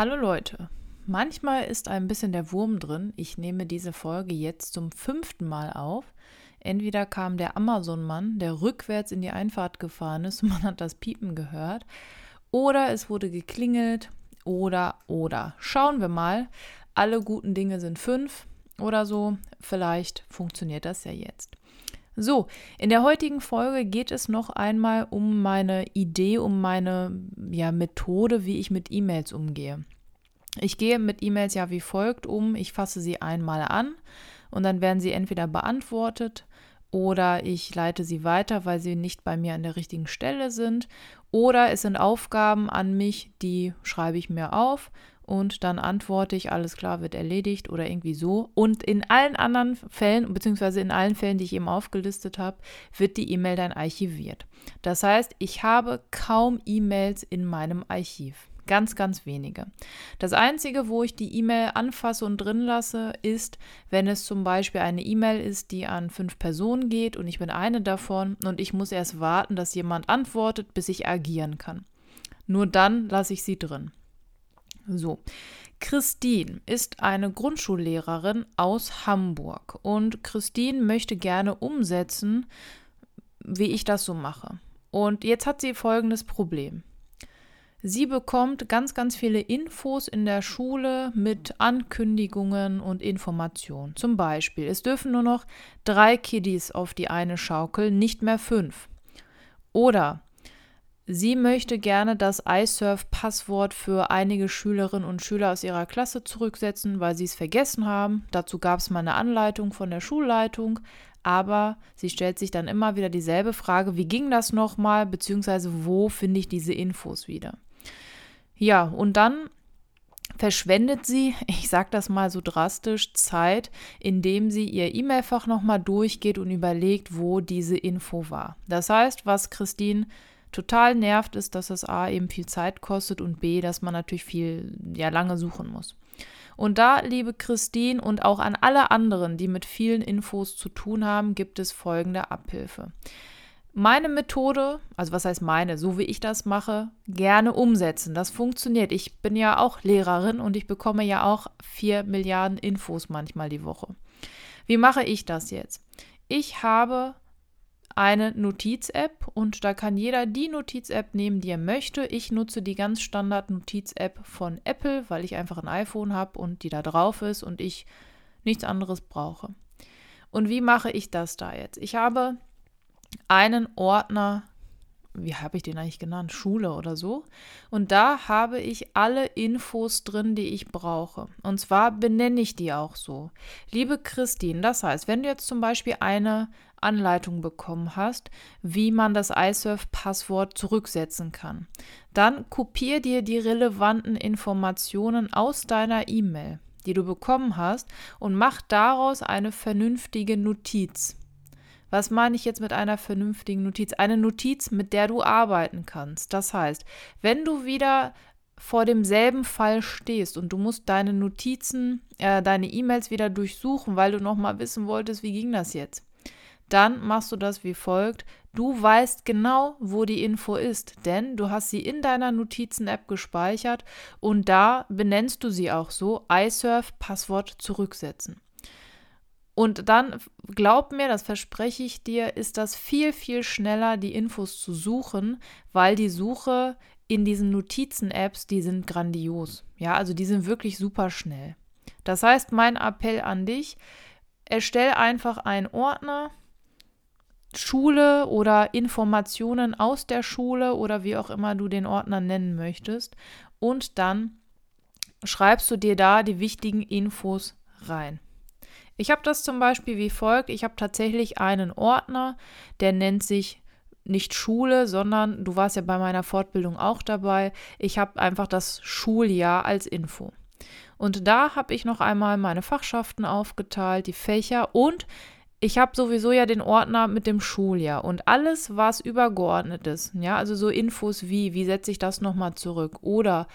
Hallo Leute, manchmal ist ein bisschen der Wurm drin. Ich nehme diese Folge jetzt zum fünften Mal auf. Entweder kam der Amazon-Mann, der rückwärts in die Einfahrt gefahren ist und man hat das Piepen gehört, oder es wurde geklingelt, oder, oder. Schauen wir mal. Alle guten Dinge sind fünf oder so. Vielleicht funktioniert das ja jetzt. So, in der heutigen Folge geht es noch einmal um meine Idee, um meine ja, Methode, wie ich mit E-Mails umgehe. Ich gehe mit E-Mails ja wie folgt um. Ich fasse sie einmal an und dann werden sie entweder beantwortet oder ich leite sie weiter, weil sie nicht bei mir an der richtigen Stelle sind. Oder es sind Aufgaben an mich, die schreibe ich mir auf und dann antworte ich, alles klar, wird erledigt oder irgendwie so. Und in allen anderen Fällen, beziehungsweise in allen Fällen, die ich eben aufgelistet habe, wird die E-Mail dann archiviert. Das heißt, ich habe kaum E-Mails in meinem Archiv. Ganz, ganz wenige. Das Einzige, wo ich die E-Mail anfasse und drin lasse, ist, wenn es zum Beispiel eine E-Mail ist, die an fünf Personen geht und ich bin eine davon und ich muss erst warten, dass jemand antwortet, bis ich agieren kann. Nur dann lasse ich sie drin. So, Christine ist eine Grundschullehrerin aus Hamburg und Christine möchte gerne umsetzen, wie ich das so mache. Und jetzt hat sie folgendes Problem. Sie bekommt ganz, ganz viele Infos in der Schule mit Ankündigungen und Informationen. Zum Beispiel, es dürfen nur noch drei Kiddies auf die eine Schaukel, nicht mehr fünf. Oder Sie möchte gerne das iSurf-Passwort für einige Schülerinnen und Schüler aus ihrer Klasse zurücksetzen, weil sie es vergessen haben. Dazu gab es mal eine Anleitung von der Schulleitung, aber sie stellt sich dann immer wieder dieselbe Frage, wie ging das nochmal, beziehungsweise wo finde ich diese Infos wieder? Ja, und dann verschwendet sie, ich sage das mal so drastisch, Zeit, indem sie ihr E-Mail-Fach nochmal durchgeht und überlegt, wo diese Info war. Das heißt, was Christine total nervt, ist, dass es A eben viel Zeit kostet und B, dass man natürlich viel, ja, lange suchen muss. Und da, liebe Christine und auch an alle anderen, die mit vielen Infos zu tun haben, gibt es folgende Abhilfe. Meine Methode, also was heißt meine, so wie ich das mache, gerne umsetzen. Das funktioniert. Ich bin ja auch Lehrerin und ich bekomme ja auch vier Milliarden Infos manchmal die Woche. Wie mache ich das jetzt? Ich habe eine Notiz-App und da kann jeder die Notiz-App nehmen, die er möchte. Ich nutze die ganz Standard Notiz-App von Apple, weil ich einfach ein iPhone habe und die da drauf ist und ich nichts anderes brauche. Und wie mache ich das da jetzt? Ich habe einen Ordner, wie habe ich den eigentlich genannt? Schule oder so. Und da habe ich alle Infos drin, die ich brauche. Und zwar benenne ich die auch so. Liebe Christine, das heißt, wenn du jetzt zum Beispiel eine Anleitung bekommen hast, wie man das iSurf-Passwort zurücksetzen kann. Dann kopier dir die relevanten Informationen aus deiner E-Mail, die du bekommen hast, und mach daraus eine vernünftige Notiz. Was meine ich jetzt mit einer vernünftigen Notiz? Eine Notiz, mit der du arbeiten kannst. Das heißt, wenn du wieder vor demselben Fall stehst und du musst deine Notizen, äh, deine E-Mails wieder durchsuchen, weil du noch mal wissen wolltest, wie ging das jetzt, dann machst du das wie folgt. Du weißt genau, wo die Info ist, denn du hast sie in deiner Notizen-App gespeichert und da benennst du sie auch so, iSurf Passwort zurücksetzen. Und dann, glaub mir, das verspreche ich dir, ist das viel, viel schneller, die Infos zu suchen, weil die Suche in diesen Notizen-Apps, die sind grandios. Ja, also die sind wirklich super schnell. Das heißt, mein Appell an dich, erstell einfach einen Ordner, Schule oder Informationen aus der Schule oder wie auch immer du den Ordner nennen möchtest. Und dann schreibst du dir da die wichtigen Infos rein. Ich habe das zum Beispiel wie folgt. Ich habe tatsächlich einen Ordner, der nennt sich nicht Schule, sondern du warst ja bei meiner Fortbildung auch dabei. Ich habe einfach das Schuljahr als Info. Und da habe ich noch einmal meine Fachschaften aufgeteilt, die Fächer und ich habe sowieso ja den Ordner mit dem Schuljahr und alles, was übergeordnet ist, ja, also so Infos wie, wie setze ich das nochmal zurück oder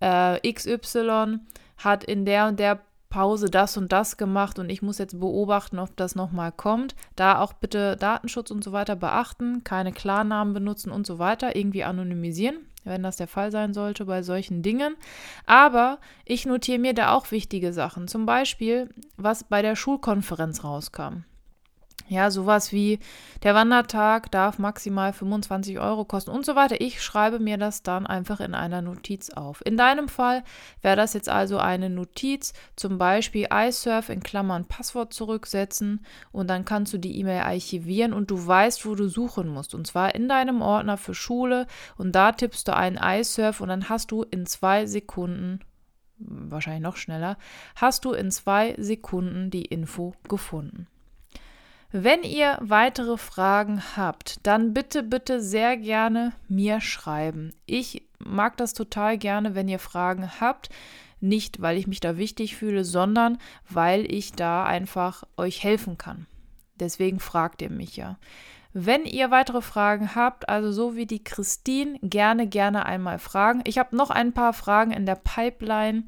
äh, XY hat in der und der Pause das und das gemacht und ich muss jetzt beobachten, ob das nochmal kommt. Da auch bitte Datenschutz und so weiter beachten, keine Klarnamen benutzen und so weiter, irgendwie anonymisieren, wenn das der Fall sein sollte bei solchen Dingen. Aber ich notiere mir da auch wichtige Sachen. Zum Beispiel, was bei der Schulkonferenz rauskam. Ja, sowas wie der Wandertag darf maximal 25 Euro kosten und so weiter. Ich schreibe mir das dann einfach in einer Notiz auf. In deinem Fall wäre das jetzt also eine Notiz, zum Beispiel iSurf in Klammern Passwort zurücksetzen und dann kannst du die E-Mail archivieren und du weißt, wo du suchen musst. Und zwar in deinem Ordner für Schule und da tippst du einen iSurf und dann hast du in zwei Sekunden wahrscheinlich noch schneller, hast du in zwei Sekunden die Info gefunden. Wenn ihr weitere Fragen habt, dann bitte, bitte sehr gerne mir schreiben. Ich mag das total gerne, wenn ihr Fragen habt. Nicht, weil ich mich da wichtig fühle, sondern weil ich da einfach euch helfen kann. Deswegen fragt ihr mich ja. Wenn ihr weitere Fragen habt, also so wie die Christine, gerne, gerne einmal fragen. Ich habe noch ein paar Fragen in der Pipeline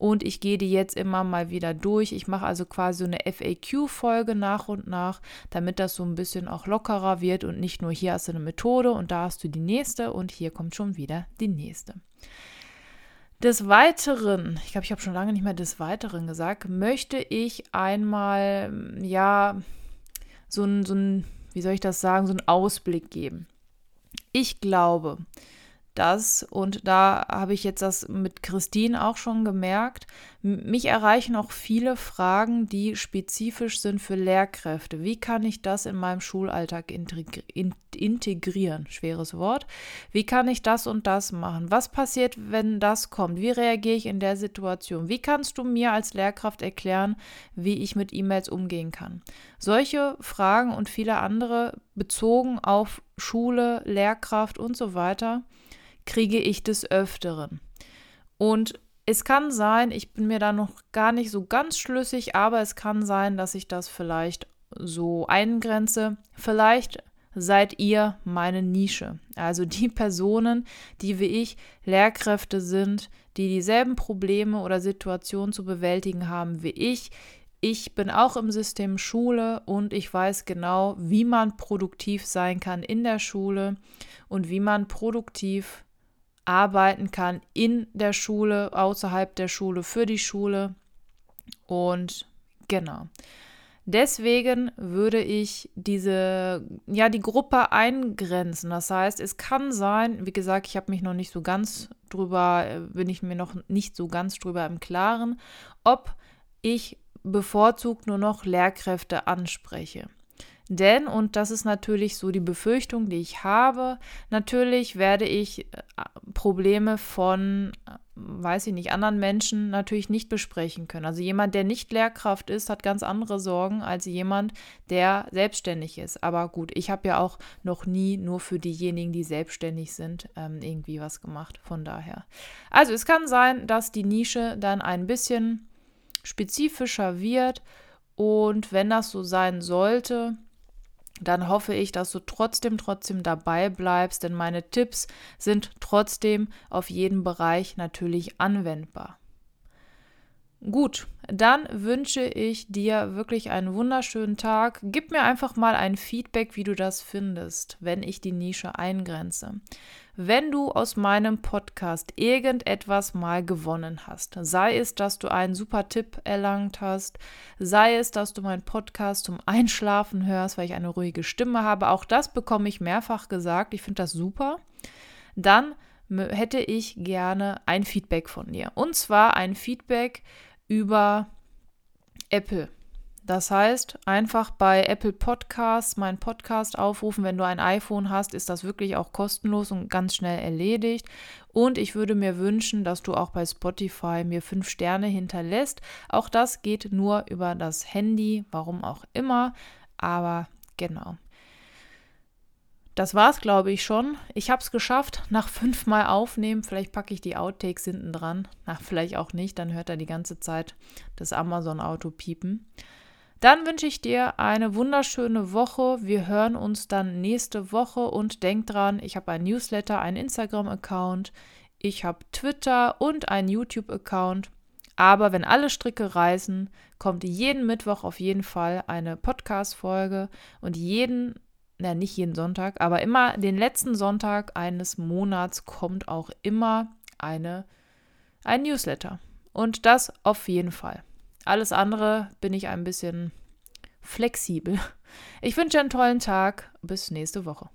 und ich gehe die jetzt immer mal wieder durch. Ich mache also quasi so eine FAQ-Folge nach und nach, damit das so ein bisschen auch lockerer wird und nicht nur hier hast du eine Methode und da hast du die nächste und hier kommt schon wieder die nächste. Des Weiteren, ich glaube, ich habe schon lange nicht mehr des Weiteren gesagt, möchte ich einmal, ja, so ein, so ein, wie soll ich das sagen, so einen Ausblick geben. Ich glaube, das, und da habe ich jetzt das mit Christine auch schon gemerkt, mich erreichen auch viele Fragen, die spezifisch sind für Lehrkräfte. Wie kann ich das in meinem Schulalltag integrieren? Schweres Wort. Wie kann ich das und das machen? Was passiert, wenn das kommt? Wie reagiere ich in der Situation? Wie kannst du mir als Lehrkraft erklären, wie ich mit E-Mails umgehen kann? Solche Fragen und viele andere bezogen auf Schule, Lehrkraft und so weiter kriege ich des Öfteren. Und es kann sein, ich bin mir da noch gar nicht so ganz schlüssig, aber es kann sein, dass ich das vielleicht so eingrenze. Vielleicht seid ihr meine Nische. Also die Personen, die wie ich Lehrkräfte sind, die dieselben Probleme oder Situationen zu bewältigen haben wie ich. Ich bin auch im System Schule und ich weiß genau, wie man produktiv sein kann in der Schule und wie man produktiv arbeiten kann in der Schule, außerhalb der Schule, für die Schule. Und genau. Deswegen würde ich diese, ja, die Gruppe eingrenzen. Das heißt, es kann sein, wie gesagt, ich habe mich noch nicht so ganz drüber, bin ich mir noch nicht so ganz drüber im Klaren, ob ich bevorzugt nur noch Lehrkräfte anspreche. Denn, und das ist natürlich so die Befürchtung, die ich habe, natürlich werde ich äh, Probleme von, äh, weiß ich nicht, anderen Menschen natürlich nicht besprechen können. Also jemand, der nicht Lehrkraft ist, hat ganz andere Sorgen als jemand, der selbstständig ist. Aber gut, ich habe ja auch noch nie nur für diejenigen, die selbstständig sind, ähm, irgendwie was gemacht. Von daher. Also es kann sein, dass die Nische dann ein bisschen spezifischer wird. Und wenn das so sein sollte, dann hoffe ich, dass du trotzdem, trotzdem dabei bleibst, denn meine Tipps sind trotzdem auf jeden Bereich natürlich anwendbar. Gut, dann wünsche ich dir wirklich einen wunderschönen Tag. Gib mir einfach mal ein Feedback, wie du das findest, wenn ich die Nische eingrenze. Wenn du aus meinem Podcast irgendetwas mal gewonnen hast, sei es, dass du einen super Tipp erlangt hast, sei es, dass du meinen Podcast zum Einschlafen hörst, weil ich eine ruhige Stimme habe, auch das bekomme ich mehrfach gesagt, ich finde das super, dann hätte ich gerne ein Feedback von dir. Und zwar ein Feedback über Apple. Das heißt, einfach bei Apple Podcasts meinen Podcast aufrufen. Wenn du ein iPhone hast, ist das wirklich auch kostenlos und ganz schnell erledigt. Und ich würde mir wünschen, dass du auch bei Spotify mir fünf Sterne hinterlässt. Auch das geht nur über das Handy, warum auch immer. Aber genau. Das war's, glaube ich, schon. Ich habe es geschafft, nach fünfmal aufnehmen. Vielleicht packe ich die Outtakes hinten dran. Na, vielleicht auch nicht, dann hört er die ganze Zeit das Amazon-Auto piepen. Dann wünsche ich dir eine wunderschöne Woche. Wir hören uns dann nächste Woche und denk dran, ich habe ein Newsletter, einen Instagram-Account, ich habe Twitter und einen YouTube-Account. Aber wenn alle Stricke reißen, kommt jeden Mittwoch auf jeden Fall eine Podcast-Folge und jeden, na nicht jeden Sonntag, aber immer den letzten Sonntag eines Monats kommt auch immer eine, ein Newsletter. Und das auf jeden Fall. Alles andere bin ich ein bisschen flexibel. Ich wünsche einen tollen Tag. Bis nächste Woche.